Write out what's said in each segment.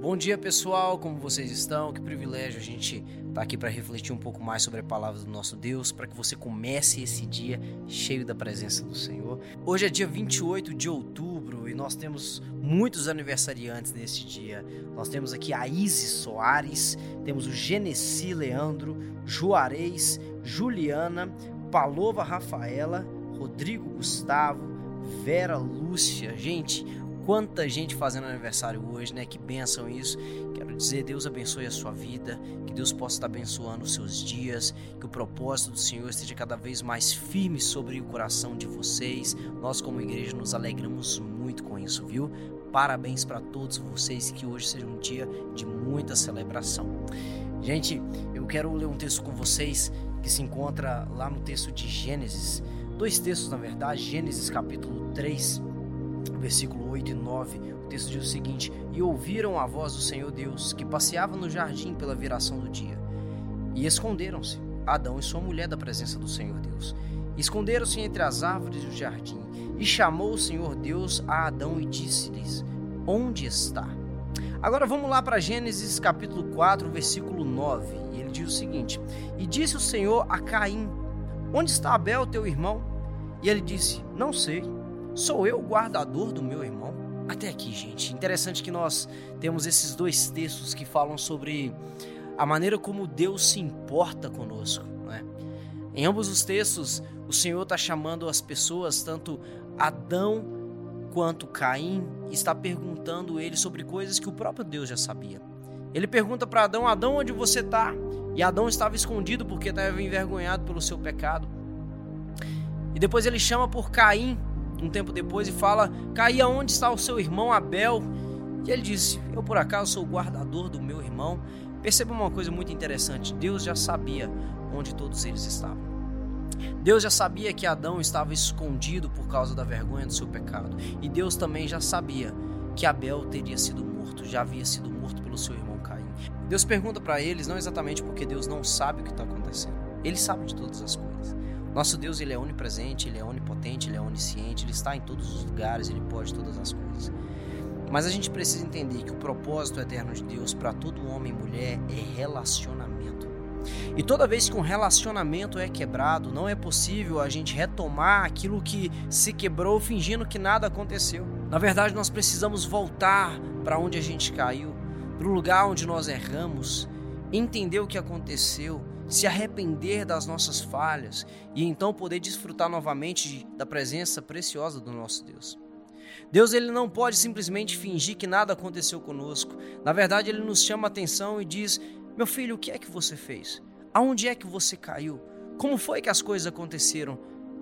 Bom dia, pessoal. Como vocês estão? Que privilégio a gente estar tá aqui para refletir um pouco mais sobre a palavra do nosso Deus, para que você comece esse dia cheio da presença do Senhor. Hoje é dia 28 de outubro e nós temos muitos aniversariantes nesse dia. Nós temos aqui a Isis Soares, temos o Genesi Leandro, Juarez, Juliana, Palova Rafaela, Rodrigo Gustavo, Vera Lúcia. Gente, Quanta gente fazendo aniversário hoje, né? Que benção isso. Quero dizer, Deus abençoe a sua vida, que Deus possa estar abençoando os seus dias, que o propósito do Senhor esteja cada vez mais firme sobre o coração de vocês. Nós, como igreja, nos alegramos muito com isso, viu? Parabéns para todos vocês, que hoje seja um dia de muita celebração. Gente, eu quero ler um texto com vocês que se encontra lá no texto de Gênesis. Dois textos, na verdade, Gênesis capítulo 3 versículo 8 e 9, o texto diz o seguinte: E ouviram a voz do Senhor Deus, que passeava no jardim pela viração do dia. E esconderam-se, Adão e sua mulher, da presença do Senhor Deus. Esconderam-se entre as árvores do jardim. E chamou o Senhor Deus a Adão e disse-lhes: Onde está? Agora vamos lá para Gênesis capítulo 4, versículo 9. E ele diz o seguinte: E disse o Senhor a Caim: Onde está Abel, teu irmão? E ele disse: Não sei. Sou eu o guardador do meu irmão? Até aqui, gente. Interessante que nós temos esses dois textos que falam sobre a maneira como Deus se importa conosco. Né? Em ambos os textos, o Senhor está chamando as pessoas, tanto Adão quanto Caim, está perguntando ele sobre coisas que o próprio Deus já sabia. Ele pergunta para Adão: Adão, onde você está? E Adão estava escondido porque estava envergonhado pelo seu pecado. E depois ele chama por Caim um tempo depois e fala: Caí, onde está o seu irmão Abel? E ele disse: Eu por acaso sou o guardador do meu irmão. Perceba uma coisa muito interessante: Deus já sabia onde todos eles estavam. Deus já sabia que Adão estava escondido por causa da vergonha do seu pecado. E Deus também já sabia que Abel teria sido morto, já havia sido morto pelo seu irmão Caim. Deus pergunta para eles, não exatamente porque Deus não sabe o que está acontecendo, ele sabe de todas as coisas. Nosso Deus ele é onipresente, ele é onipotente, ele é onisciente, ele está em todos os lugares, ele pode todas as coisas. Mas a gente precisa entender que o propósito eterno de Deus para todo homem e mulher é relacionamento. E toda vez que um relacionamento é quebrado, não é possível a gente retomar aquilo que se quebrou fingindo que nada aconteceu. Na verdade, nós precisamos voltar para onde a gente caiu, para o lugar onde nós erramos, entender o que aconteceu se arrepender das nossas falhas e então poder desfrutar novamente da presença preciosa do nosso Deus. Deus ele não pode simplesmente fingir que nada aconteceu conosco. Na verdade, ele nos chama a atenção e diz: "Meu filho, o que é que você fez? Aonde é que você caiu? Como foi que as coisas aconteceram?"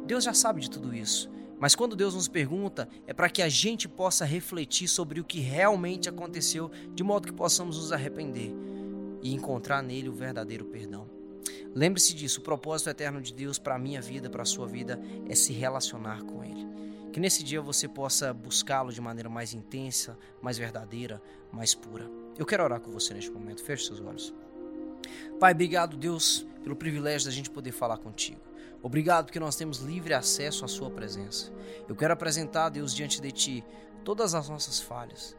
Deus já sabe de tudo isso. Mas quando Deus nos pergunta, é para que a gente possa refletir sobre o que realmente aconteceu, de modo que possamos nos arrepender e encontrar nele o verdadeiro perdão. Lembre-se disso, o propósito eterno de Deus para a minha vida, para a sua vida, é se relacionar com Ele. Que nesse dia você possa buscá-lo de maneira mais intensa, mais verdadeira, mais pura. Eu quero orar com você neste momento. Feche seus olhos. Pai, obrigado, Deus, pelo privilégio da gente poder falar contigo. Obrigado porque nós temos livre acesso à Sua presença. Eu quero apresentar, Deus, diante de Ti todas as nossas falhas,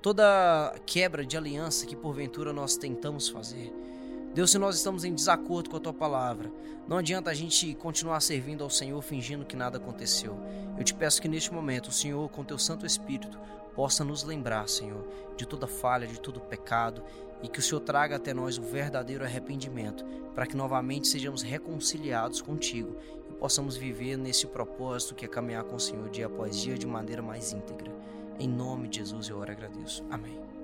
toda quebra de aliança que porventura nós tentamos fazer. Deus, se nós estamos em desacordo com a tua palavra, não adianta a gente continuar servindo ao Senhor fingindo que nada aconteceu. Eu te peço que neste momento o Senhor, com teu Santo Espírito, possa nos lembrar, Senhor, de toda falha, de todo pecado e que o Senhor traga até nós o verdadeiro arrependimento, para que novamente sejamos reconciliados contigo e possamos viver nesse propósito que é caminhar com o Senhor dia após dia de maneira mais íntegra. Em nome de Jesus eu oro e agradeço. Amém.